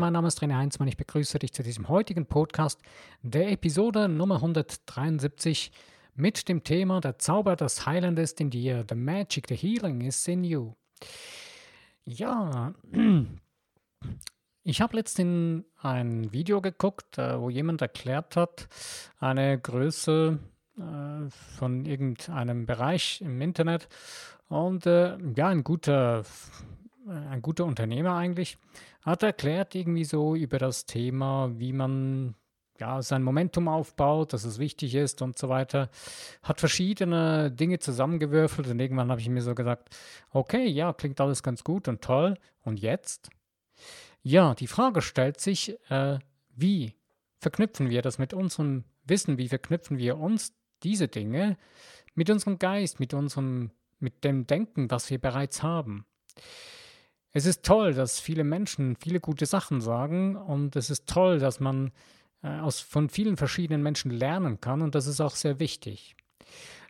mein Name ist René Heinzmann. Ich begrüße dich zu diesem heutigen Podcast, der Episode Nummer 173 mit dem Thema Der Zauber, das Heilend ist in dir. The Magic, the Healing is in you. Ja, ich habe letztens ein Video geguckt, äh, wo jemand erklärt hat, eine Größe äh, von irgendeinem Bereich im Internet und äh, ja, ein guter, ein guter Unternehmer eigentlich, hat erklärt irgendwie so über das Thema, wie man ja, sein Momentum aufbaut, dass es wichtig ist und so weiter. Hat verschiedene Dinge zusammengewürfelt und irgendwann habe ich mir so gesagt, okay, ja, klingt alles ganz gut und toll. Und jetzt? Ja, die Frage stellt sich, äh, wie verknüpfen wir das mit unserem Wissen? Wie verknüpfen wir uns diese Dinge mit unserem Geist, mit unserem, mit dem Denken, was wir bereits haben? Es ist toll, dass viele Menschen viele gute Sachen sagen und es ist toll, dass man äh, aus, von vielen verschiedenen Menschen lernen kann und das ist auch sehr wichtig.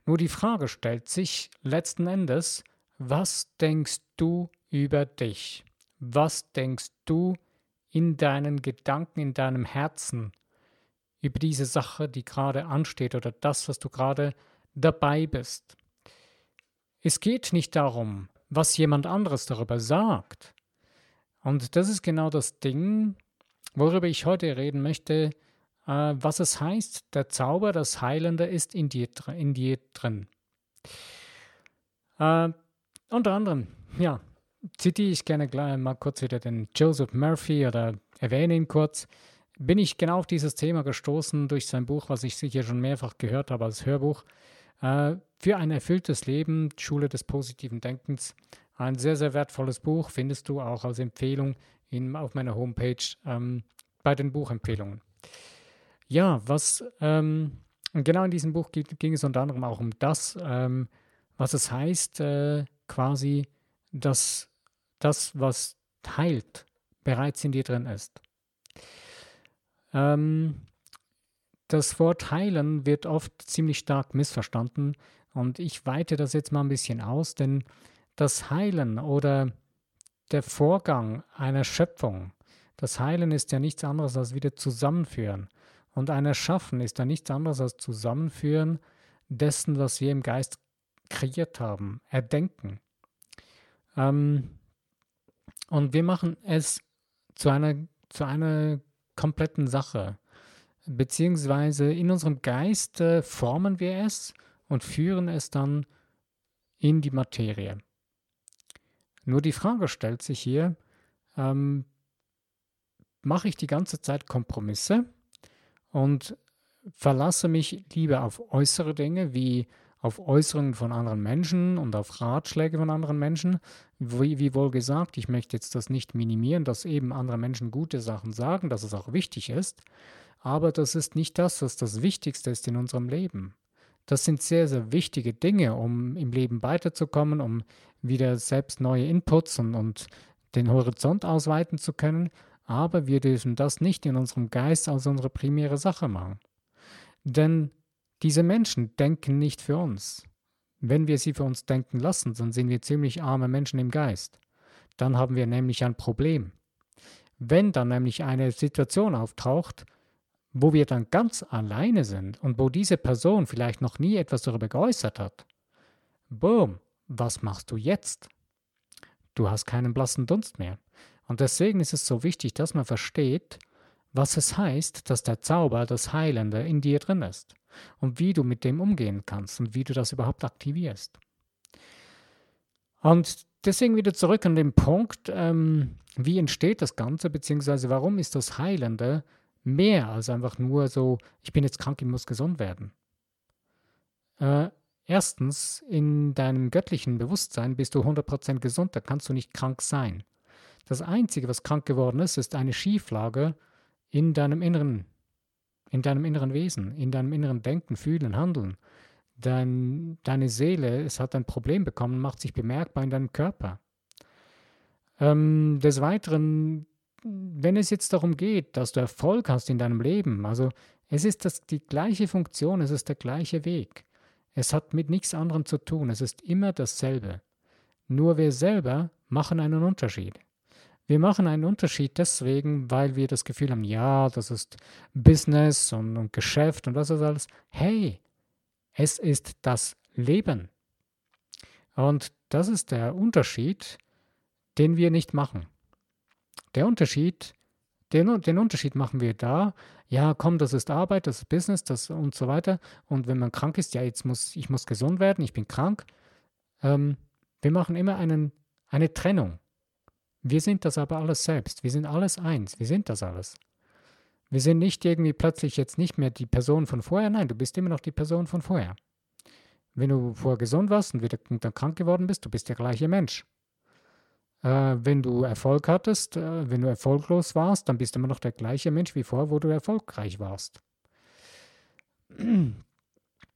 Nur die Frage stellt sich letzten Endes, was denkst du über dich? Was denkst du in deinen Gedanken, in deinem Herzen über diese Sache, die gerade ansteht oder das, was du gerade dabei bist? Es geht nicht darum, was jemand anderes darüber sagt. Und das ist genau das Ding, worüber ich heute reden möchte, äh, was es heißt, der Zauber, das Heilende ist in dir, in dir drin. Äh, unter anderem, ja, zitiere ich gerne gleich mal kurz wieder den Joseph Murphy oder erwähne ihn kurz. Bin ich genau auf dieses Thema gestoßen durch sein Buch, was ich sicher schon mehrfach gehört habe als Hörbuch. Äh, für ein erfülltes Leben, Schule des positiven Denkens. Ein sehr, sehr wertvolles Buch, findest du auch als Empfehlung in, auf meiner Homepage ähm, bei den Buchempfehlungen. Ja, was ähm, genau in diesem Buch ging, ging, es unter anderem auch um das, ähm, was es heißt, äh, quasi, dass das, was heilt, bereits in dir drin ist. Ähm, das Wort heilen wird oft ziemlich stark missverstanden und ich weite das jetzt mal ein bisschen aus, denn das Heilen oder der Vorgang einer Schöpfung, das Heilen ist ja nichts anderes als wieder Zusammenführen. Und ein Erschaffen ist ja nichts anderes als Zusammenführen dessen, was wir im Geist kreiert haben, erdenken. Ähm, und wir machen es zu einer, zu einer kompletten Sache. Beziehungsweise in unserem Geist äh, formen wir es und führen es dann in die Materie. Nur die Frage stellt sich hier, ähm, mache ich die ganze Zeit Kompromisse und verlasse mich lieber auf äußere Dinge wie auf Äußerungen von anderen Menschen und auf Ratschläge von anderen Menschen. Wie, wie, wohl gesagt, ich möchte jetzt das nicht minimieren, dass eben andere Menschen gute Sachen sagen, dass es auch wichtig ist, aber das ist nicht das, was das Wichtigste ist in unserem Leben. Das sind sehr, sehr wichtige Dinge, um im Leben weiterzukommen, um wieder selbst neue Inputs und, und den Horizont ausweiten zu können, aber wir dürfen das nicht in unserem Geist als unsere primäre Sache machen. Denn diese Menschen denken nicht für uns. Wenn wir sie für uns denken lassen, dann sind wir ziemlich arme Menschen im Geist. Dann haben wir nämlich ein Problem. Wenn dann nämlich eine Situation auftaucht, wo wir dann ganz alleine sind und wo diese Person vielleicht noch nie etwas darüber geäußert hat, boom, was machst du jetzt? Du hast keinen blassen Dunst mehr. Und deswegen ist es so wichtig, dass man versteht, was es heißt, dass der Zauber, das Heilende in dir drin ist und wie du mit dem umgehen kannst und wie du das überhaupt aktivierst. Und deswegen wieder zurück an den Punkt, ähm, wie entsteht das Ganze, beziehungsweise warum ist das Heilende mehr als einfach nur so, ich bin jetzt krank, ich muss gesund werden. Äh, erstens, in deinem göttlichen Bewusstsein bist du 100% gesund, da kannst du nicht krank sein. Das Einzige, was krank geworden ist, ist eine Schieflage in deinem inneren in deinem inneren Wesen, in deinem inneren Denken, Fühlen, Handeln. Dein, deine Seele, es hat ein Problem bekommen, macht sich bemerkbar in deinem Körper. Ähm, des Weiteren, wenn es jetzt darum geht, dass du Erfolg hast in deinem Leben, also es ist das, die gleiche Funktion, es ist der gleiche Weg. Es hat mit nichts anderem zu tun, es ist immer dasselbe. Nur wir selber machen einen Unterschied. Wir machen einen Unterschied deswegen, weil wir das Gefühl haben, ja, das ist Business und, und Geschäft und was ist alles. Hey, es ist das Leben. Und das ist der Unterschied, den wir nicht machen. Der Unterschied, den, den Unterschied machen wir da, ja, komm, das ist Arbeit, das ist Business, das und so weiter. Und wenn man krank ist, ja, jetzt muss ich muss gesund werden, ich bin krank. Ähm, wir machen immer einen, eine Trennung. Wir sind das aber alles selbst. Wir sind alles eins. Wir sind das alles. Wir sind nicht irgendwie plötzlich jetzt nicht mehr die Person von vorher. Nein, du bist immer noch die Person von vorher. Wenn du vorher gesund warst und wieder dann krank geworden bist, du bist der gleiche Mensch. Äh, wenn du Erfolg hattest, äh, wenn du erfolglos warst, dann bist du immer noch der gleiche Mensch wie vorher, wo du erfolgreich warst.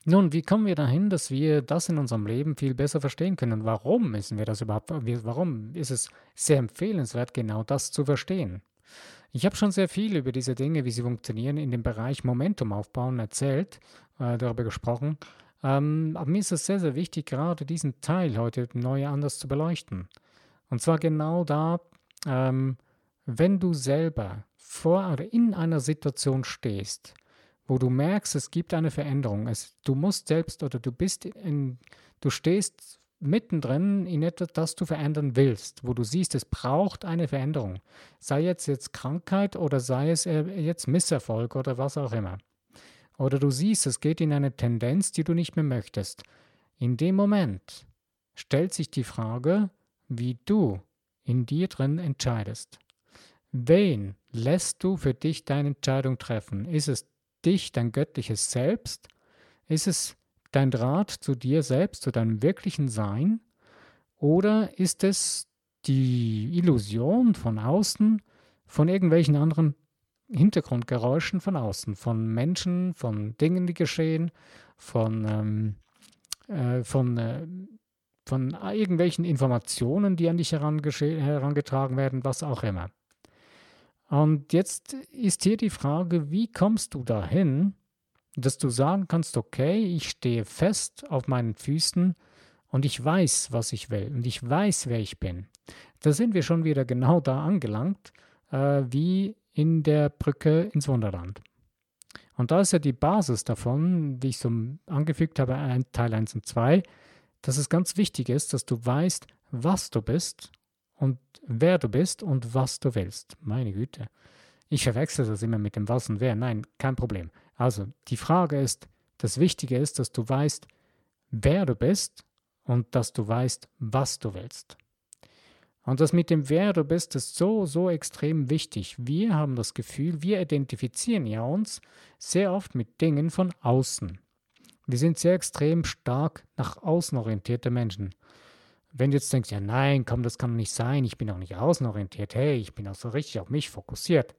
Nun, wie kommen wir dahin, dass wir das in unserem Leben viel besser verstehen können? Warum müssen wir das überhaupt? Warum ist es sehr empfehlenswert, genau das zu verstehen? Ich habe schon sehr viel über diese Dinge, wie sie funktionieren, in dem Bereich Momentum aufbauen erzählt, äh, darüber gesprochen. Ähm, aber mir ist es sehr, sehr wichtig, gerade diesen Teil heute neu anders zu beleuchten. Und zwar genau da, ähm, wenn du selber vor oder in einer Situation stehst, wo du merkst, es gibt eine Veränderung. Es, du musst selbst oder du bist in, du stehst mittendrin in etwas, das du verändern willst, wo du siehst, es braucht eine Veränderung. Sei jetzt jetzt Krankheit oder sei es äh, jetzt Misserfolg oder was auch immer. Oder du siehst, es geht in eine Tendenz, die du nicht mehr möchtest. In dem Moment stellt sich die Frage, wie du in dir drin entscheidest. Wen lässt du für dich deine Entscheidung treffen? Ist es dich, dein göttliches Selbst? Ist es dein Draht zu dir selbst, zu deinem wirklichen Sein? Oder ist es die Illusion von außen, von irgendwelchen anderen Hintergrundgeräuschen von außen, von Menschen, von Dingen, die geschehen, von, ähm, äh, von, äh, von irgendwelchen Informationen, die an dich herangetragen werden, was auch immer. Und jetzt ist hier die Frage, wie kommst du dahin, dass du sagen kannst, okay, ich stehe fest auf meinen Füßen und ich weiß, was ich will und ich weiß, wer ich bin. Da sind wir schon wieder genau da angelangt, äh, wie in der Brücke ins Wunderland. Und da ist ja die Basis davon, wie ich so angefügt habe, Teil 1 und 2, dass es ganz wichtig ist, dass du weißt, was du bist und wer du bist und was du willst. Meine Güte. Ich verwechsel das immer mit dem was und wer. Nein, kein Problem. Also, die Frage ist, das Wichtige ist, dass du weißt, wer du bist und dass du weißt, was du willst. Und das mit dem Wer du bist, ist so, so extrem wichtig. Wir haben das Gefühl, wir identifizieren ja uns sehr oft mit Dingen von außen. Wir sind sehr extrem stark nach außen orientierte Menschen wenn du jetzt denkst, ja nein, komm, das kann nicht sein, ich bin auch nicht außenorientiert, hey, ich bin auch so richtig auf mich fokussiert.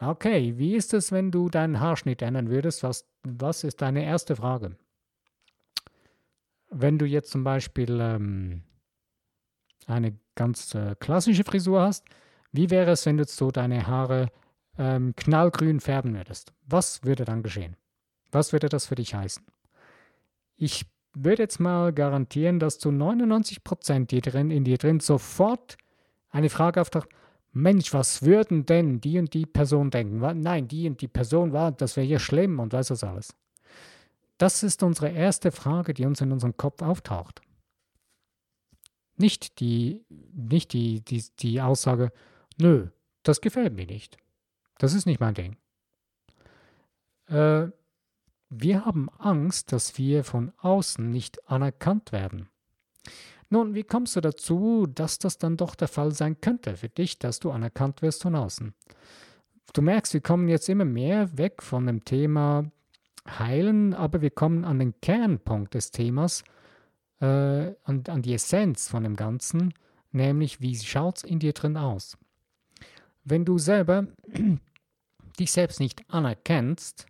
Okay, wie ist es, wenn du deinen Haarschnitt ändern würdest? Was, was ist deine erste Frage? Wenn du jetzt zum Beispiel ähm, eine ganz äh, klassische Frisur hast, wie wäre es, wenn du so deine Haare ähm, knallgrün färben würdest? Was würde dann geschehen? Was würde das für dich heißen? Ich würde jetzt mal garantieren, dass zu 99 Prozent in dir drin sofort eine Frage auftaucht. Mensch, was würden denn die und die Person denken? Nein, die und die Person war, das wäre ja schlimm und weiß was alles. Das ist unsere erste Frage, die uns in unserem Kopf auftaucht. Nicht die, nicht die, die, die Aussage, nö, das gefällt mir nicht. Das ist nicht mein Ding. Äh, wir haben Angst, dass wir von außen nicht anerkannt werden. Nun, wie kommst du dazu, dass das dann doch der Fall sein könnte für dich, dass du anerkannt wirst von außen? Du merkst, wir kommen jetzt immer mehr weg von dem Thema Heilen, aber wir kommen an den Kernpunkt des Themas, äh, an, an die Essenz von dem Ganzen, nämlich wie schaut es in dir drin aus? Wenn du selber dich selbst nicht anerkennst,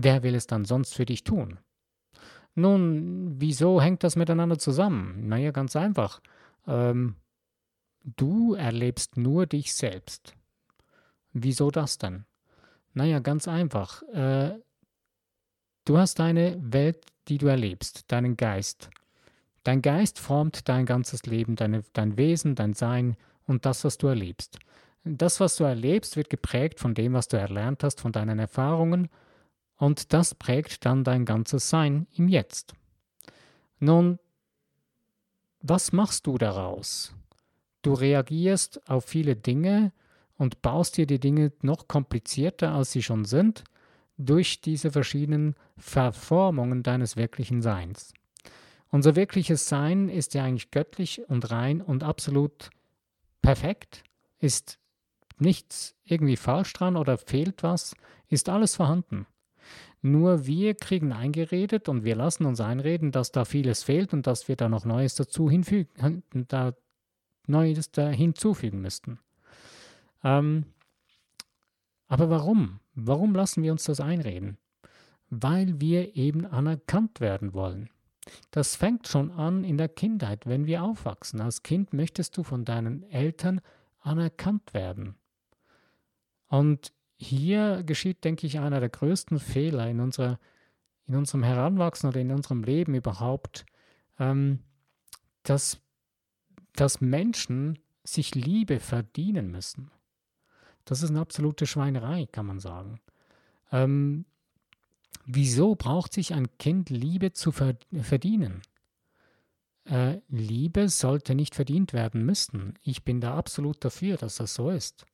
Wer will es dann sonst für dich tun? Nun, wieso hängt das miteinander zusammen? Naja, ganz einfach. Ähm, du erlebst nur dich selbst. Wieso das denn? Naja, ganz einfach. Äh, du hast deine Welt, die du erlebst, deinen Geist. Dein Geist formt dein ganzes Leben, deine, dein Wesen, dein Sein und das, was du erlebst. Das, was du erlebst, wird geprägt von dem, was du erlernt hast, von deinen Erfahrungen und das prägt dann dein ganzes Sein im Jetzt. Nun, was machst du daraus? Du reagierst auf viele Dinge und baust dir die Dinge noch komplizierter, als sie schon sind, durch diese verschiedenen Verformungen deines wirklichen Seins. Unser wirkliches Sein ist ja eigentlich göttlich und rein und absolut perfekt, ist nichts irgendwie falsch dran oder fehlt was, ist alles vorhanden. Nur wir kriegen eingeredet und wir lassen uns einreden, dass da vieles fehlt und dass wir da noch Neues dazu hinfügen, da Neues da hinzufügen müssten. Ähm, aber warum? Warum lassen wir uns das einreden? Weil wir eben anerkannt werden wollen. Das fängt schon an in der Kindheit, wenn wir aufwachsen. Als Kind möchtest du von deinen Eltern anerkannt werden. Und hier geschieht, denke ich, einer der größten Fehler in, unserer, in unserem Heranwachsen oder in unserem Leben überhaupt, ähm, dass, dass Menschen sich Liebe verdienen müssen. Das ist eine absolute Schweinerei, kann man sagen. Ähm, wieso braucht sich ein Kind Liebe zu verdienen? Äh, Liebe sollte nicht verdient werden müssen. Ich bin da absolut dafür, dass das so ist.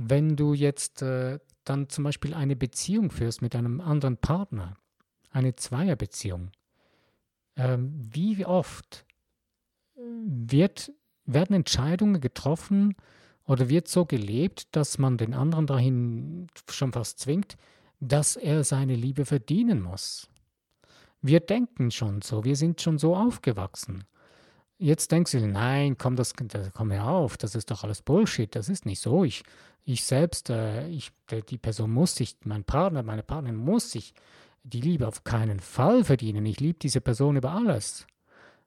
Wenn du jetzt äh, dann zum Beispiel eine Beziehung führst mit einem anderen Partner, eine Zweierbeziehung, ähm, wie oft wird, werden Entscheidungen getroffen oder wird so gelebt, dass man den anderen dahin schon fast zwingt, dass er seine Liebe verdienen muss. Wir denken schon so, wir sind schon so aufgewachsen. Jetzt denkst du, nein, komm, das, das komm mir auf, das ist doch alles Bullshit, das ist nicht so. Ich, ich selbst, äh, ich, die Person muss sich, mein Partner, meine Partnerin muss sich die Liebe auf keinen Fall verdienen. Ich liebe diese Person über alles.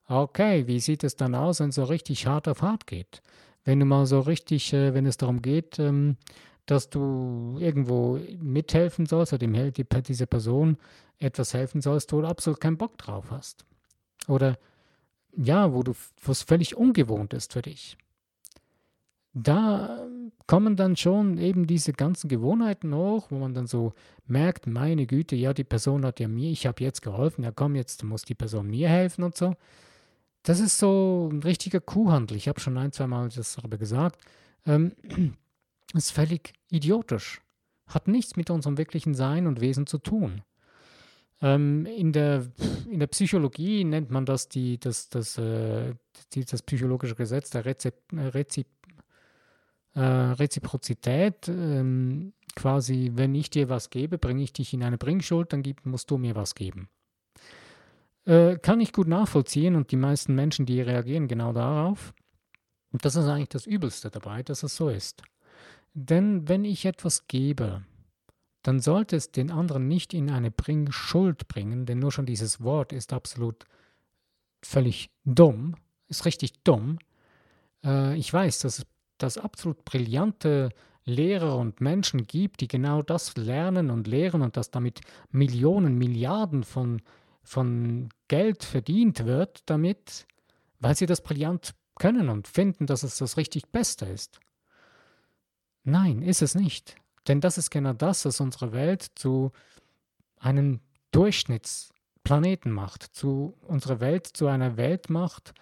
Okay, wie sieht es dann aus, wenn es so richtig hart auf hart geht? Wenn du mal so richtig, äh, wenn es darum geht, ähm, dass du irgendwo mithelfen sollst oder dem, die, dieser Person etwas helfen sollst, wo du absolut keinen Bock drauf hast. Oder ja, wo du, wo es völlig ungewohnt ist für dich. Da kommen dann schon eben diese ganzen Gewohnheiten hoch, wo man dann so merkt, meine Güte, ja, die Person hat ja mir, ich habe jetzt geholfen, ja komm, jetzt muss die Person mir helfen und so. Das ist so ein richtiger Kuhhandel. Ich habe schon ein, zwei Mal das darüber gesagt. Ähm, ist völlig idiotisch. Hat nichts mit unserem wirklichen Sein und Wesen zu tun. Ähm, in, der, in der Psychologie nennt man das die, das, das, äh, die, das psychologische Gesetz der Rezip, Rezip, äh, Reziprozität. Ähm, quasi, wenn ich dir was gebe, bringe ich dich in eine Bringschuld, dann gib, musst du mir was geben. Äh, kann ich gut nachvollziehen und die meisten Menschen, die reagieren genau darauf. Und das ist eigentlich das Übelste dabei, dass es so ist. Denn wenn ich etwas gebe, dann sollte es den anderen nicht in eine Bringschuld bringen, denn nur schon dieses Wort ist absolut völlig dumm, ist richtig dumm. Äh, ich weiß, dass es absolut brillante Lehrer und Menschen gibt, die genau das lernen und lehren und dass damit Millionen, Milliarden von, von Geld verdient wird damit, weil sie das brillant können und finden, dass es das richtig Beste ist. Nein, ist es nicht. Denn das ist genau das, was unsere Welt zu einem Durchschnittsplaneten macht, zu unserer Welt zu einer Welt macht,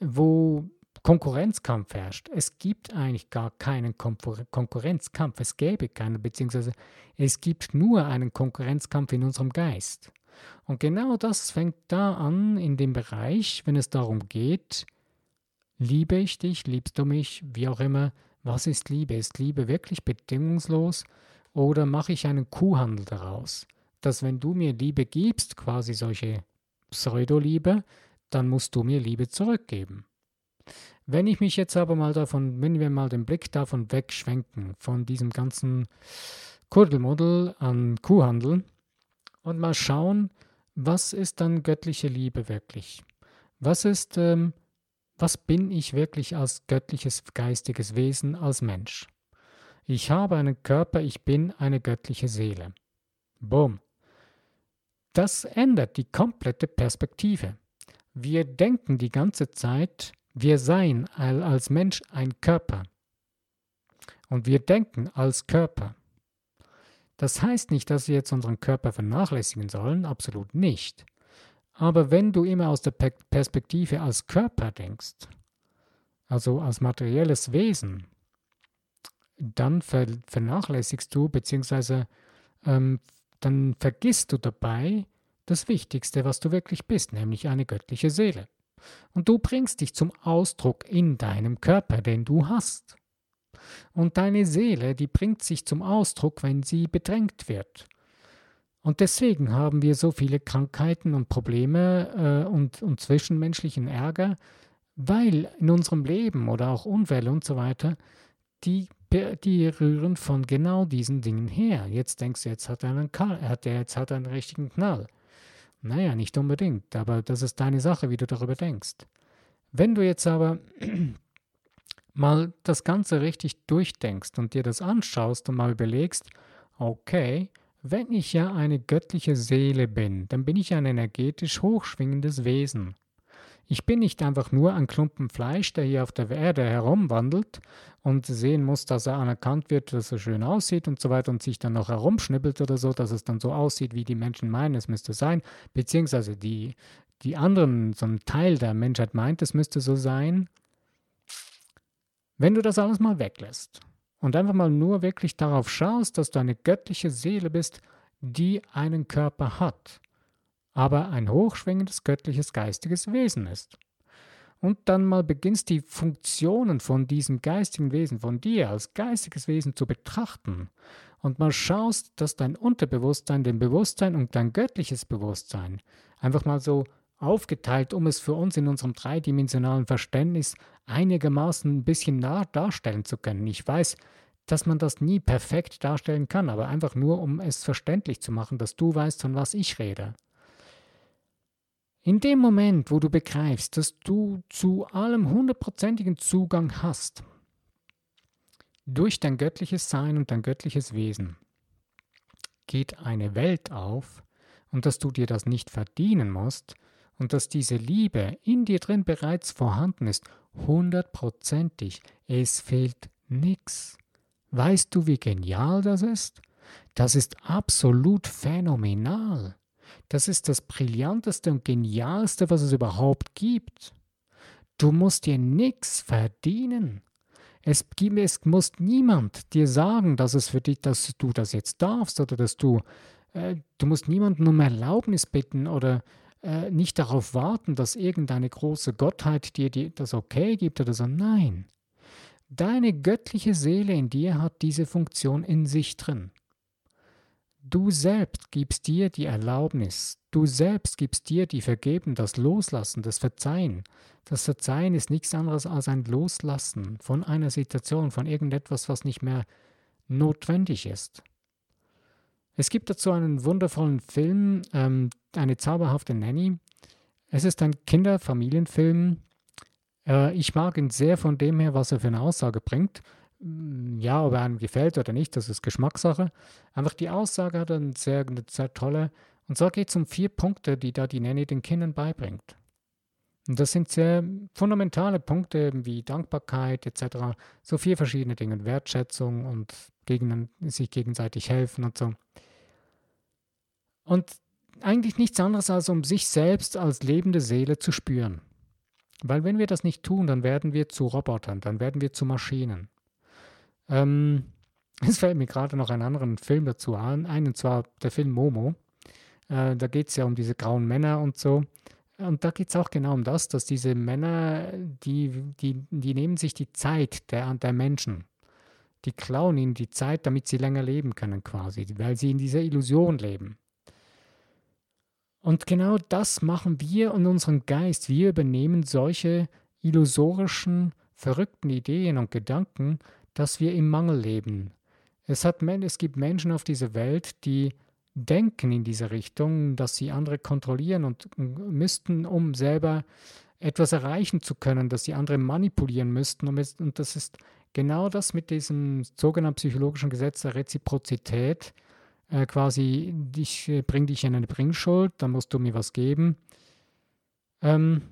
wo Konkurrenzkampf herrscht. Es gibt eigentlich gar keinen Konkurrenzkampf, es gäbe keinen, beziehungsweise es gibt nur einen Konkurrenzkampf in unserem Geist. Und genau das fängt da an in dem Bereich, wenn es darum geht, liebe ich dich, liebst du mich, wie auch immer, was ist Liebe? Ist Liebe wirklich bedingungslos oder mache ich einen Kuhhandel daraus? Dass wenn du mir Liebe gibst, quasi solche Pseudo-Liebe, dann musst du mir Liebe zurückgeben. Wenn ich mich jetzt aber mal davon, wenn wir mal den Blick davon wegschwenken, von diesem ganzen Kuddelmuddel an Kuhhandel und mal schauen, was ist dann göttliche Liebe wirklich? Was ist ähm, was bin ich wirklich als göttliches geistiges Wesen, als Mensch? Ich habe einen Körper, ich bin eine göttliche Seele. Bumm. Das ändert die komplette Perspektive. Wir denken die ganze Zeit, Wir seien als Mensch ein Körper. Und wir denken als Körper. Das heißt nicht, dass wir jetzt unseren Körper vernachlässigen sollen, absolut nicht. Aber wenn du immer aus der Perspektive als Körper denkst, also als materielles Wesen, dann vernachlässigst du, beziehungsweise ähm, dann vergisst du dabei das Wichtigste, was du wirklich bist, nämlich eine göttliche Seele. Und du bringst dich zum Ausdruck in deinem Körper, den du hast. Und deine Seele, die bringt sich zum Ausdruck, wenn sie bedrängt wird. Und deswegen haben wir so viele Krankheiten und Probleme äh, und, und zwischenmenschlichen Ärger, weil in unserem Leben oder auch Unfälle und so weiter, die, die rühren von genau diesen Dingen her. Jetzt denkst du, jetzt hat er einen, hat er, jetzt hat er einen richtigen Knall. Naja, nicht unbedingt, aber das ist deine Sache, wie du darüber denkst. Wenn du jetzt aber mal das Ganze richtig durchdenkst und dir das anschaust und mal überlegst, okay, wenn ich ja eine göttliche Seele bin, dann bin ich ein energetisch hochschwingendes Wesen. Ich bin nicht einfach nur ein Klumpen Fleisch, der hier auf der Erde herumwandelt und sehen muss, dass er anerkannt wird, dass er schön aussieht und so weiter und sich dann noch herumschnippelt oder so, dass es dann so aussieht, wie die Menschen meinen, es müsste sein, beziehungsweise die, die anderen, so ein Teil der Menschheit meint, es müsste so sein. Wenn du das alles mal weglässt und einfach mal nur wirklich darauf schaust, dass du eine göttliche Seele bist, die einen Körper hat, aber ein hochschwingendes göttliches geistiges Wesen ist. Und dann mal beginnst die Funktionen von diesem geistigen Wesen, von dir als geistiges Wesen zu betrachten und mal schaust, dass dein Unterbewusstsein, dein Bewusstsein und dein göttliches Bewusstsein einfach mal so aufgeteilt, um es für uns in unserem dreidimensionalen Verständnis einigermaßen ein bisschen nah darstellen zu können. Ich weiß, dass man das nie perfekt darstellen kann, aber einfach nur, um es verständlich zu machen, dass du weißt, von was ich rede. In dem Moment, wo du begreifst, dass du zu allem hundertprozentigen Zugang hast, durch dein göttliches Sein und dein göttliches Wesen, geht eine Welt auf und dass du dir das nicht verdienen musst, und dass diese Liebe in dir drin bereits vorhanden ist, hundertprozentig. Es fehlt nichts. Weißt du, wie genial das ist? Das ist absolut phänomenal. Das ist das Brillanteste und Genialste, was es überhaupt gibt. Du musst dir nichts verdienen. Es, es muss niemand dir sagen, dass es für dich, dass du das jetzt darfst oder dass du, äh, du musst niemanden um Erlaubnis bitten oder äh, nicht darauf warten, dass irgendeine große Gottheit dir die, das okay gibt oder so. Nein. Deine göttliche Seele in dir hat diese Funktion in sich drin. Du selbst gibst dir die Erlaubnis, du selbst gibst dir die Vergeben, das Loslassen, das Verzeihen. Das Verzeihen ist nichts anderes als ein Loslassen von einer Situation, von irgendetwas, was nicht mehr notwendig ist. Es gibt dazu einen wundervollen Film, ähm, eine zauberhafte Nanny. Es ist ein Kinderfamilienfilm. Äh, ich mag ihn sehr von dem her, was er für eine Aussage bringt. Mm, ja, ob er einem gefällt oder nicht, das ist Geschmackssache. Einfach die Aussage hat eine sehr, eine sehr tolle. Und zwar geht es um vier Punkte, die da die Nanny den Kindern beibringt. Und das sind sehr fundamentale Punkte wie Dankbarkeit etc. So vier verschiedene Dinge. Wertschätzung und gegen, sich gegenseitig helfen und so. Und eigentlich nichts anderes als um sich selbst als lebende Seele zu spüren. Weil wenn wir das nicht tun, dann werden wir zu Robotern, dann werden wir zu Maschinen. Ähm, es fällt mir gerade noch einen anderen Film dazu an, und zwar der Film Momo. Äh, da geht es ja um diese grauen Männer und so. Und da geht es auch genau um das, dass diese Männer, die, die, die nehmen sich die Zeit der, der Menschen. Die klauen ihnen die Zeit, damit sie länger leben können quasi, weil sie in dieser Illusion leben. Und genau das machen wir in unserem Geist. Wir übernehmen solche illusorischen, verrückten Ideen und Gedanken, dass wir im Mangel leben. Es, hat, es gibt Menschen auf dieser Welt, die denken in diese Richtung, dass sie andere kontrollieren und müssten, um selber etwas erreichen zu können, dass sie andere manipulieren müssten. Und das ist genau das mit diesem sogenannten psychologischen Gesetz der Reziprozität, äh, quasi, ich äh, bring dich in eine Bringschuld, dann musst du mir was geben. Ähm,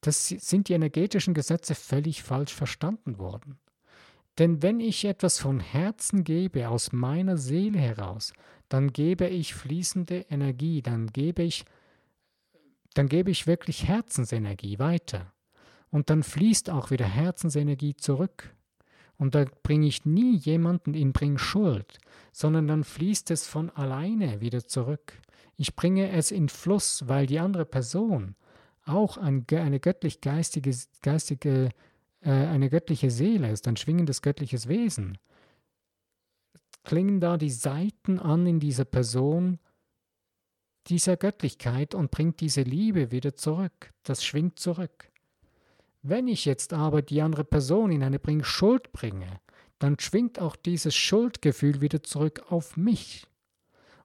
das sind die energetischen Gesetze völlig falsch verstanden worden. Denn wenn ich etwas von Herzen gebe, aus meiner Seele heraus, dann gebe ich fließende Energie, dann gebe ich, dann gebe ich wirklich Herzensenergie weiter. Und dann fließt auch wieder Herzensenergie zurück. Und da bringe ich nie jemanden in Bring Schuld, sondern dann fließt es von alleine wieder zurück. Ich bringe es in Fluss, weil die andere Person auch ein, eine göttlich-geistige geistige, äh, eine göttliche Seele ist, ein schwingendes göttliches Wesen. Klingen da die Seiten an in dieser Person dieser Göttlichkeit und bringt diese Liebe wieder zurück. Das schwingt zurück. Wenn ich jetzt aber die andere Person in eine Bring Schuld bringe, dann schwingt auch dieses Schuldgefühl wieder zurück auf mich.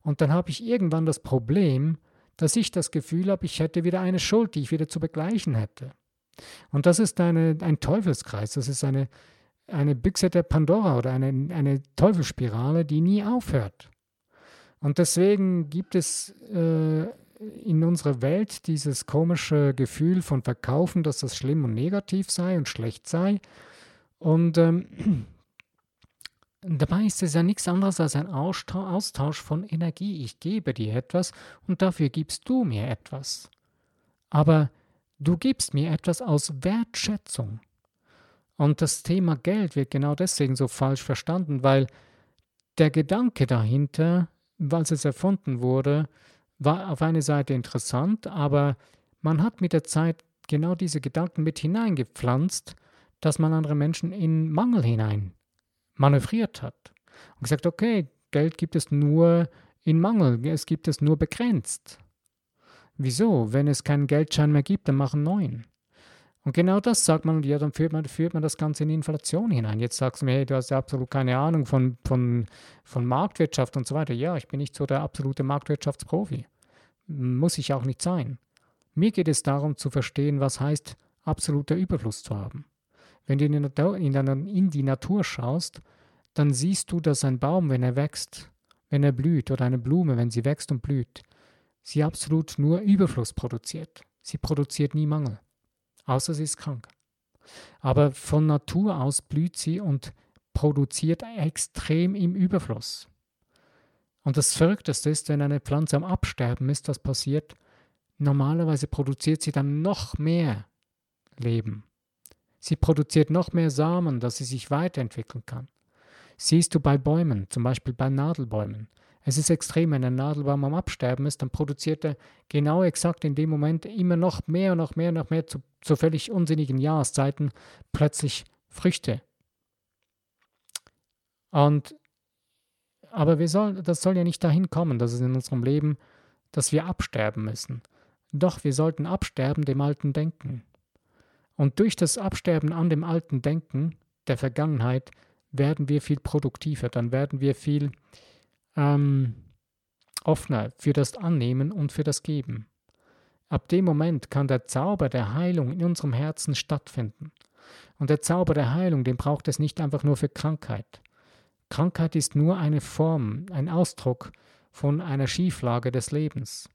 Und dann habe ich irgendwann das Problem, dass ich das Gefühl habe, ich hätte wieder eine Schuld, die ich wieder zu begleichen hätte. Und das ist eine, ein Teufelskreis, das ist eine, eine Büchse der Pandora oder eine, eine Teufelsspirale, die nie aufhört. Und deswegen gibt es äh, unserer Welt dieses komische Gefühl von Verkaufen, dass das schlimm und negativ sei und schlecht sei. Und ähm, dabei ist es ja nichts anderes als ein Austausch von Energie. Ich gebe dir etwas und dafür gibst du mir etwas. Aber du gibst mir etwas aus Wertschätzung. Und das Thema Geld wird genau deswegen so falsch verstanden, weil der Gedanke dahinter, als es erfunden wurde, war auf eine Seite interessant, aber man hat mit der Zeit genau diese Gedanken mit hineingepflanzt, dass man andere Menschen in Mangel hinein manövriert hat. Und gesagt, okay, Geld gibt es nur in Mangel, es gibt es nur begrenzt. Wieso? Wenn es keinen Geldschein mehr gibt, dann machen neuen. Und genau das sagt man, ja, dann führt man, führt man das Ganze in Inflation hinein. Jetzt sagst du mir, hey, du hast ja absolut keine Ahnung von, von, von Marktwirtschaft und so weiter. Ja, ich bin nicht so der absolute Marktwirtschaftsprofi. Muss ich auch nicht sein. Mir geht es darum zu verstehen, was heißt, absoluter Überfluss zu haben. Wenn du in die Natur schaust, dann siehst du, dass ein Baum, wenn er wächst, wenn er blüht, oder eine Blume, wenn sie wächst und blüht, sie absolut nur Überfluss produziert. Sie produziert nie Mangel, außer sie ist krank. Aber von Natur aus blüht sie und produziert extrem im Überfluss. Und das Verrückteste ist, wenn eine Pflanze am Absterben ist, was passiert? Normalerweise produziert sie dann noch mehr Leben. Sie produziert noch mehr Samen, dass sie sich weiterentwickeln kann. Siehst du bei Bäumen, zum Beispiel bei Nadelbäumen. Es ist extrem, wenn ein Nadelbaum am Absterben ist, dann produziert er genau exakt in dem Moment immer noch mehr und noch mehr und noch mehr zu, zu völlig unsinnigen Jahreszeiten plötzlich Früchte. Und aber wir soll, das soll ja nicht dahin kommen, dass es in unserem Leben, dass wir absterben müssen. Doch wir sollten absterben dem alten Denken. Und durch das Absterben an dem alten Denken der Vergangenheit werden wir viel produktiver, dann werden wir viel ähm, offener für das Annehmen und für das Geben. Ab dem Moment kann der Zauber der Heilung in unserem Herzen stattfinden. Und der Zauber der Heilung, den braucht es nicht einfach nur für Krankheit. Krankheit ist nur eine Form, ein Ausdruck von einer Schieflage des Lebens.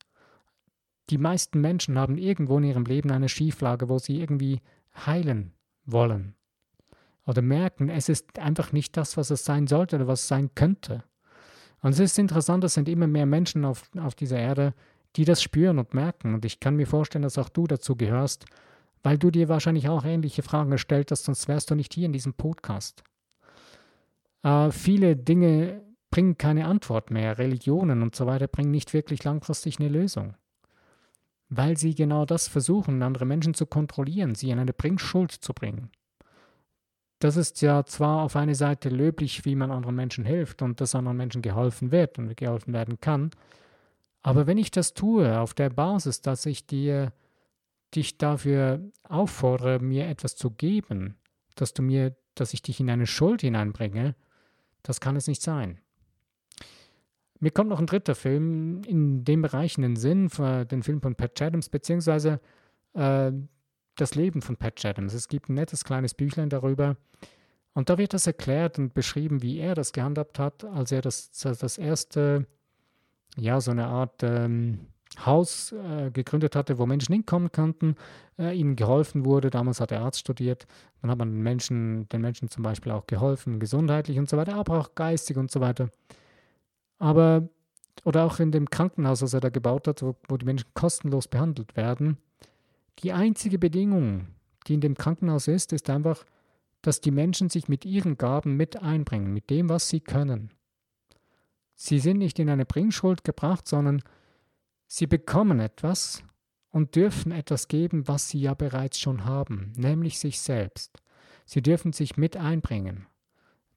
Die meisten Menschen haben irgendwo in ihrem Leben eine Schieflage, wo sie irgendwie heilen wollen. Oder merken, es ist einfach nicht das, was es sein sollte oder was es sein könnte. Und es ist interessant, es sind immer mehr Menschen auf, auf dieser Erde, die das spüren und merken. Und ich kann mir vorstellen, dass auch du dazu gehörst, weil du dir wahrscheinlich auch ähnliche Fragen gestellt hast, sonst wärst du nicht hier in diesem Podcast. Äh, viele Dinge bringen keine Antwort mehr. Religionen und so weiter bringen nicht wirklich langfristig eine Lösung. Weil sie genau das versuchen, andere Menschen zu kontrollieren, sie in eine Bringschuld zu bringen. Das ist ja zwar auf eine Seite löblich, wie man anderen Menschen hilft und dass anderen Menschen geholfen wird und geholfen werden kann, aber wenn ich das tue auf der Basis, dass ich dir dich dafür auffordere, mir etwas zu geben, dass du mir, dass ich dich in eine Schuld hineinbringe, das kann es nicht sein. Mir kommt noch ein dritter Film in dem Bereich in den Sinn, den Film von Pat Adams, beziehungsweise äh, das Leben von Pat Adams. Es gibt ein nettes kleines Büchlein darüber. Und da wird das erklärt und beschrieben, wie er das gehandhabt hat, als er das, das erste, ja, so eine Art ähm, Haus äh, gegründet hatte, wo Menschen hinkommen konnten, äh, ihnen geholfen wurde. Damals hat er Arzt studiert. Dann hat man den Menschen, den Menschen zum Beispiel auch geholfen, gesundheitlich und so weiter, aber auch geistig und so weiter. Aber, oder auch in dem Krankenhaus, das er da gebaut hat, wo, wo die Menschen kostenlos behandelt werden. Die einzige Bedingung, die in dem Krankenhaus ist, ist einfach, dass die Menschen sich mit ihren Gaben mit einbringen, mit dem, was sie können. Sie sind nicht in eine Bringschuld gebracht, sondern Sie bekommen etwas und dürfen etwas geben, was sie ja bereits schon haben, nämlich sich selbst. Sie dürfen sich mit einbringen.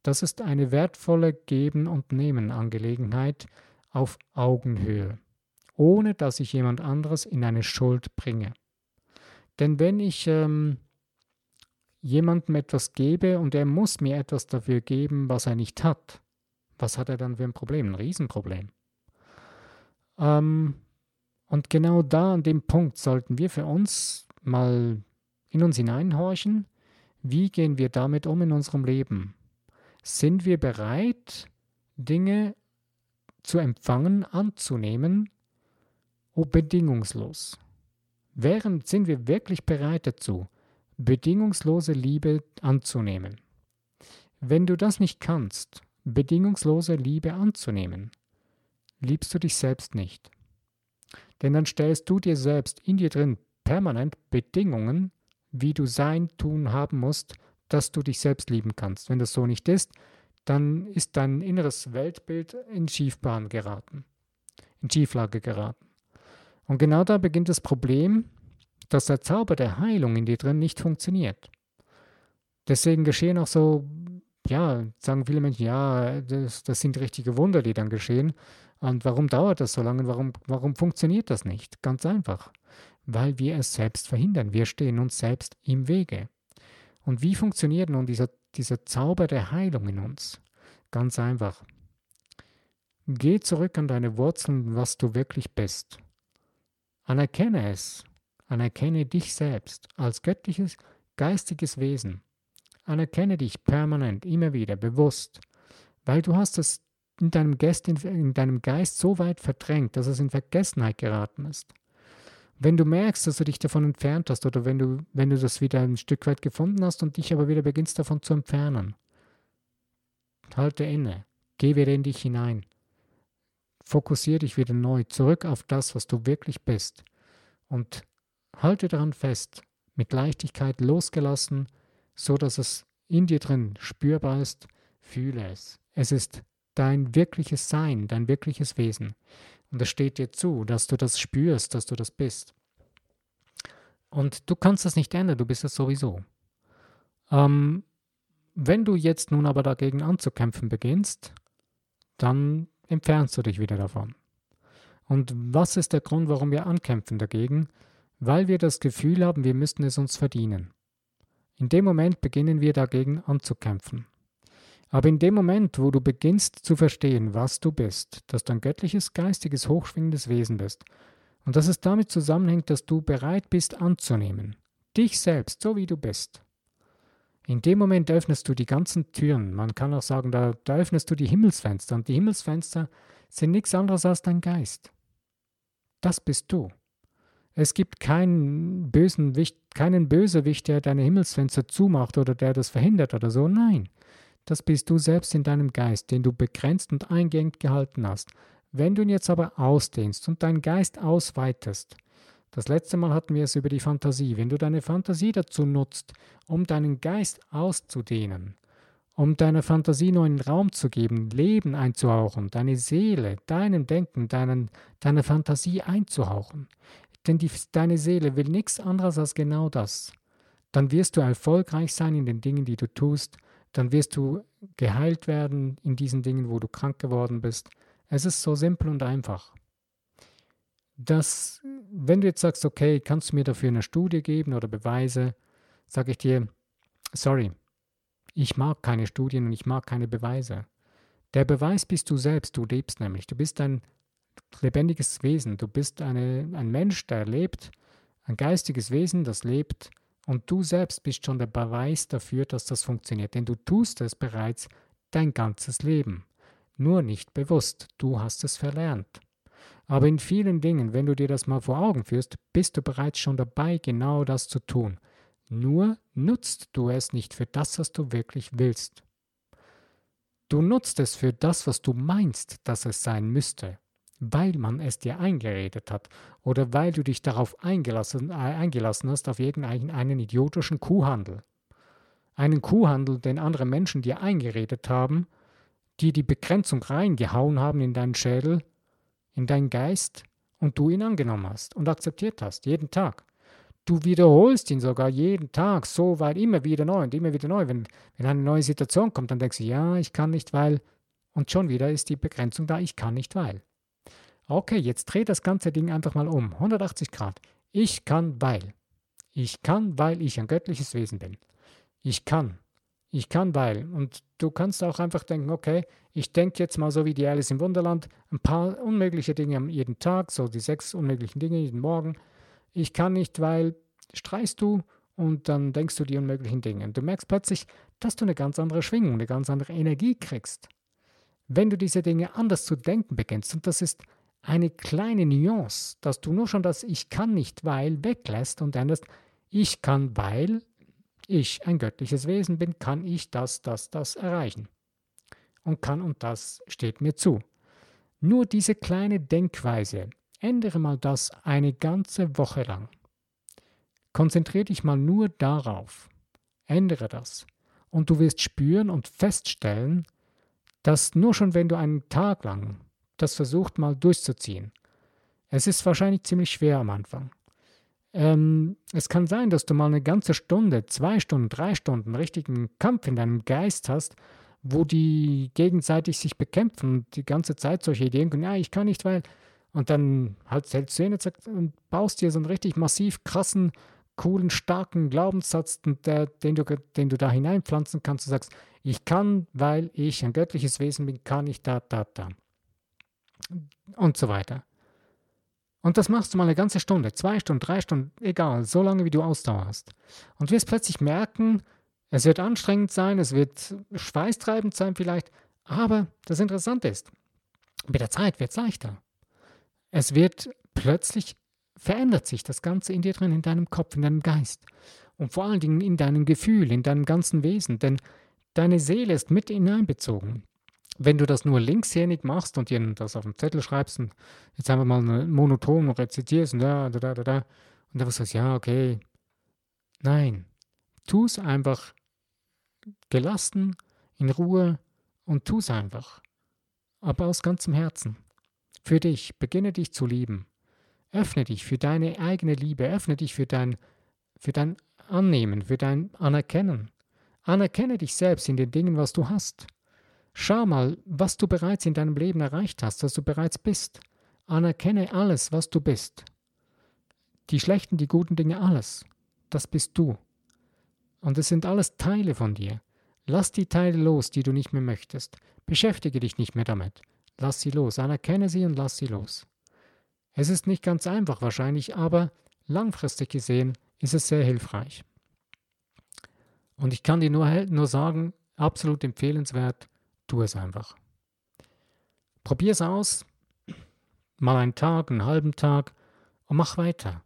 Das ist eine wertvolle Geben- und Nehmen-Angelegenheit auf Augenhöhe, ohne dass ich jemand anderes in eine Schuld bringe. Denn wenn ich ähm, jemandem etwas gebe und er muss mir etwas dafür geben, was er nicht hat, was hat er dann für ein Problem? Ein Riesenproblem. Ähm, und genau da an dem Punkt sollten wir für uns mal in uns hineinhorchen. Wie gehen wir damit um in unserem Leben? Sind wir bereit, Dinge zu empfangen, anzunehmen, bedingungslos? Während sind wir wirklich bereit dazu, bedingungslose Liebe anzunehmen? Wenn du das nicht kannst, bedingungslose Liebe anzunehmen, liebst du dich selbst nicht. Denn dann stellst du dir selbst in dir drin permanent Bedingungen, wie du sein, tun, haben musst, dass du dich selbst lieben kannst. Wenn das so nicht ist, dann ist dein inneres Weltbild in Schiefbahn geraten, in Schieflage geraten. Und genau da beginnt das Problem, dass der Zauber der Heilung in dir drin nicht funktioniert. Deswegen geschehen auch so, ja, sagen viele Menschen, ja, das, das sind richtige Wunder, die dann geschehen. Und warum dauert das so lange? Warum, warum funktioniert das nicht? Ganz einfach. Weil wir es selbst verhindern. Wir stehen uns selbst im Wege. Und wie funktioniert nun dieser, dieser Zauber der Heilung in uns? Ganz einfach. Geh zurück an deine Wurzeln, was du wirklich bist. Anerkenne es. Anerkenne dich selbst als göttliches, geistiges Wesen. Anerkenne dich permanent, immer wieder, bewusst, weil du hast es in deinem, Geist, in deinem Geist so weit verdrängt, dass es in Vergessenheit geraten ist. Wenn du merkst, dass du dich davon entfernt hast oder wenn du, wenn du das wieder ein Stück weit gefunden hast und dich aber wieder beginnst davon zu entfernen, halte inne, geh wieder in dich hinein, fokussiere dich wieder neu zurück auf das, was du wirklich bist und halte daran fest, mit Leichtigkeit losgelassen, so dass es in dir drin spürbar ist, fühle es. Es ist dein wirkliches Sein, dein wirkliches Wesen. Und es steht dir zu, dass du das spürst, dass du das bist. Und du kannst das nicht ändern, du bist es sowieso. Ähm, wenn du jetzt nun aber dagegen anzukämpfen beginnst, dann entfernst du dich wieder davon. Und was ist der Grund, warum wir ankämpfen dagegen? Weil wir das Gefühl haben, wir müssten es uns verdienen. In dem Moment beginnen wir dagegen anzukämpfen. Aber in dem Moment, wo du beginnst zu verstehen, was du bist, dass du ein göttliches, geistiges, hochschwingendes Wesen bist, und dass es damit zusammenhängt, dass du bereit bist anzunehmen, dich selbst, so wie du bist, in dem Moment öffnest du die ganzen Türen. Man kann auch sagen, da, da öffnest du die Himmelsfenster. Und die Himmelsfenster sind nichts anderes als dein Geist. Das bist du. Es gibt keinen bösen keinen Bösewicht, der deine Himmelsfenster zumacht oder der das verhindert oder so. Nein, das bist du selbst in deinem Geist, den du begrenzt und eingängig gehalten hast. Wenn du ihn jetzt aber ausdehnst und deinen Geist ausweitest, das letzte Mal hatten wir es über die Fantasie, wenn du deine Fantasie dazu nutzt, um deinen Geist auszudehnen, um deiner Fantasie neuen Raum zu geben, Leben einzuhauchen, deine Seele, deinem Denken, deinen, deiner Fantasie einzuhauchen. Denn die, deine Seele will nichts anderes als genau das. Dann wirst du erfolgreich sein in den Dingen, die du tust, dann wirst du geheilt werden in diesen Dingen, wo du krank geworden bist. Es ist so simpel und einfach. Das, wenn du jetzt sagst, okay, kannst du mir dafür eine Studie geben oder Beweise, sage ich dir, sorry, ich mag keine Studien und ich mag keine Beweise. Der Beweis bist du selbst, du lebst nämlich. Du bist ein lebendiges Wesen, du bist eine, ein Mensch, der lebt, ein geistiges Wesen, das lebt und du selbst bist schon der Beweis dafür, dass das funktioniert, denn du tust es bereits dein ganzes Leben. Nur nicht bewusst, du hast es verlernt. Aber in vielen Dingen, wenn du dir das mal vor Augen führst, bist du bereits schon dabei, genau das zu tun. Nur nutzt du es nicht für das, was du wirklich willst. Du nutzt es für das, was du meinst, dass es sein müsste, weil man es dir eingeredet hat oder weil du dich darauf eingelassen, äh, eingelassen hast auf irgendeinen idiotischen Kuhhandel. Einen Kuhhandel, den andere Menschen dir eingeredet haben, die die Begrenzung reingehauen haben in deinen Schädel, in deinen Geist und du ihn angenommen hast und akzeptiert hast, jeden Tag. Du wiederholst ihn sogar jeden Tag so weit, immer wieder neu und immer wieder neu. Wenn, wenn eine neue Situation kommt, dann denkst du, ja, ich kann nicht, weil. Und schon wieder ist die Begrenzung da, ich kann nicht, weil. Okay, jetzt dreh das ganze Ding einfach mal um. 180 Grad. Ich kann, weil. Ich kann, weil ich ein göttliches Wesen bin. Ich kann. Ich kann, weil. Und du kannst auch einfach denken, okay, ich denke jetzt mal so wie die Alice im Wunderland, ein paar unmögliche Dinge jeden Tag, so die sechs unmöglichen Dinge jeden Morgen. Ich kann nicht, weil streichst du und dann denkst du die unmöglichen Dinge. Und du merkst plötzlich, dass du eine ganz andere Schwingung, eine ganz andere Energie kriegst. Wenn du diese Dinge anders zu denken beginnst, und das ist eine kleine Nuance, dass du nur schon das Ich kann nicht, weil weglässt und änderst, ich kann, weil ich ein göttliches Wesen bin, kann ich das, das, das erreichen. Und kann und das steht mir zu. Nur diese kleine Denkweise, ändere mal das eine ganze Woche lang. Konzentriere dich mal nur darauf. Ändere das. Und du wirst spüren und feststellen, dass nur schon wenn du einen Tag lang das versucht mal durchzuziehen, es ist wahrscheinlich ziemlich schwer am Anfang. Ähm, es kann sein, dass du mal eine ganze Stunde, zwei Stunden, drei Stunden richtigen Kampf in deinem Geist hast, wo die gegenseitig sich bekämpfen und die ganze Zeit solche Ideen kommen, ja, ich kann nicht, weil, und dann halt hältst du hin und baust dir so einen richtig massiv krassen, coolen, starken Glaubenssatz, der, den, du, den du da hineinpflanzen kannst. Du sagst, ich kann, weil ich ein göttliches Wesen bin, kann ich da, da, da. Und so weiter. Und das machst du mal eine ganze Stunde, zwei Stunden, drei Stunden, egal, so lange wie du Ausdauer hast. Und wirst plötzlich merken, es wird anstrengend sein, es wird schweißtreibend sein vielleicht, aber das Interessante ist, mit der Zeit wird es leichter. Es wird plötzlich verändert sich das Ganze in dir drin, in deinem Kopf, in deinem Geist und vor allen Dingen in deinem Gefühl, in deinem ganzen Wesen, denn deine Seele ist mit hineinbezogen wenn du das nur linkshändig machst und dir das auf dem Zettel schreibst und jetzt einfach mal monoton rezitierst und da, da, da, da, und dann sagst, ja, okay. Nein, tu es einfach gelassen, in Ruhe und tu es einfach. Aber aus ganzem Herzen. Für dich, beginne dich zu lieben. Öffne dich für deine eigene Liebe, öffne dich für dein, für dein Annehmen, für dein Anerkennen. Anerkenne dich selbst in den Dingen, was du hast. Schau mal, was du bereits in deinem Leben erreicht hast, was du bereits bist. Anerkenne alles, was du bist. Die schlechten, die guten Dinge, alles. Das bist du. Und es sind alles Teile von dir. Lass die Teile los, die du nicht mehr möchtest. Beschäftige dich nicht mehr damit. Lass sie los. Anerkenne sie und lass sie los. Es ist nicht ganz einfach wahrscheinlich, aber langfristig gesehen ist es sehr hilfreich. Und ich kann dir nur, nur sagen, absolut empfehlenswert, Tu es einfach. Probier es aus. Mal einen Tag, einen halben Tag und mach weiter.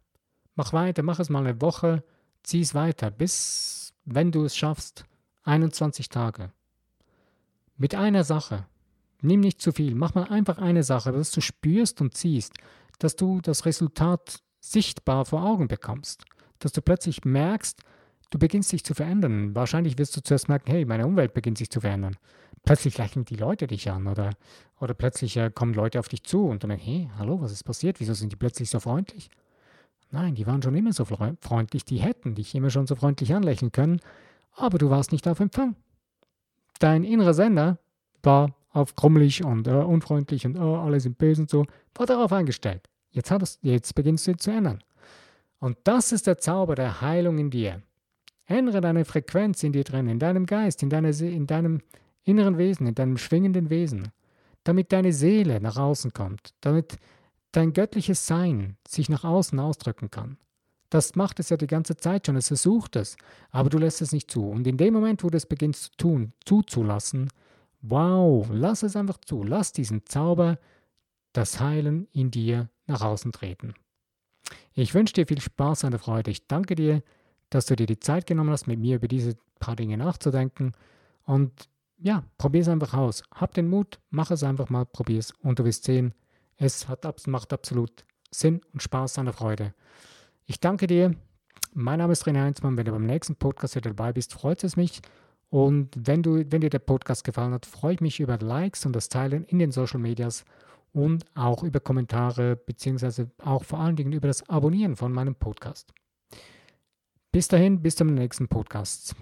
Mach weiter, mach es mal eine Woche, zieh es weiter, bis, wenn du es schaffst, 21 Tage. Mit einer Sache. Nimm nicht zu viel, mach mal einfach eine Sache, dass du spürst und siehst, dass du das Resultat sichtbar vor Augen bekommst, dass du plötzlich merkst, du beginnst dich zu verändern. Wahrscheinlich wirst du zuerst merken, hey, meine Umwelt beginnt sich zu verändern plötzlich lächeln die Leute dich an oder, oder plötzlich äh, kommen Leute auf dich zu und denkst, hey, hallo, was ist passiert? Wieso sind die plötzlich so freundlich? Nein, die waren schon immer so freundlich, die hätten dich immer schon so freundlich anlächeln können, aber du warst nicht auf Empfang. Dein innerer Sender war auf krummelig und äh, unfreundlich und oh, alle sind böse und so, war darauf eingestellt. Jetzt, hat es, jetzt beginnst du zu ändern. Und das ist der Zauber der Heilung in dir. Ändere deine Frequenz in dir drin, in deinem Geist, in, deiner, in deinem inneren Wesen, in deinem schwingenden Wesen, damit deine Seele nach außen kommt, damit dein göttliches Sein sich nach außen ausdrücken kann. Das macht es ja die ganze Zeit schon, es versucht es, aber du lässt es nicht zu. Und in dem Moment, wo du es beginnst zu tun, zuzulassen, wow, lass es einfach zu, lass diesen Zauber das Heilen in dir nach außen treten. Ich wünsche dir viel Spaß der Freude. Ich danke dir, dass du dir die Zeit genommen hast, mit mir über diese paar Dinge nachzudenken. Und ja, probier es einfach aus. Hab den Mut, mach es einfach mal, probier es und du wirst sehen, es hat, macht absolut Sinn und Spaß an der Freude. Ich danke dir. Mein Name ist René Heinzmann. Wenn du beim nächsten Podcast wieder dabei bist, freut es mich. Und wenn, du, wenn dir der Podcast gefallen hat, freue ich mich über Likes und das Teilen in den Social Medias und auch über Kommentare, beziehungsweise auch vor allen Dingen über das Abonnieren von meinem Podcast. Bis dahin, bis zum nächsten Podcast.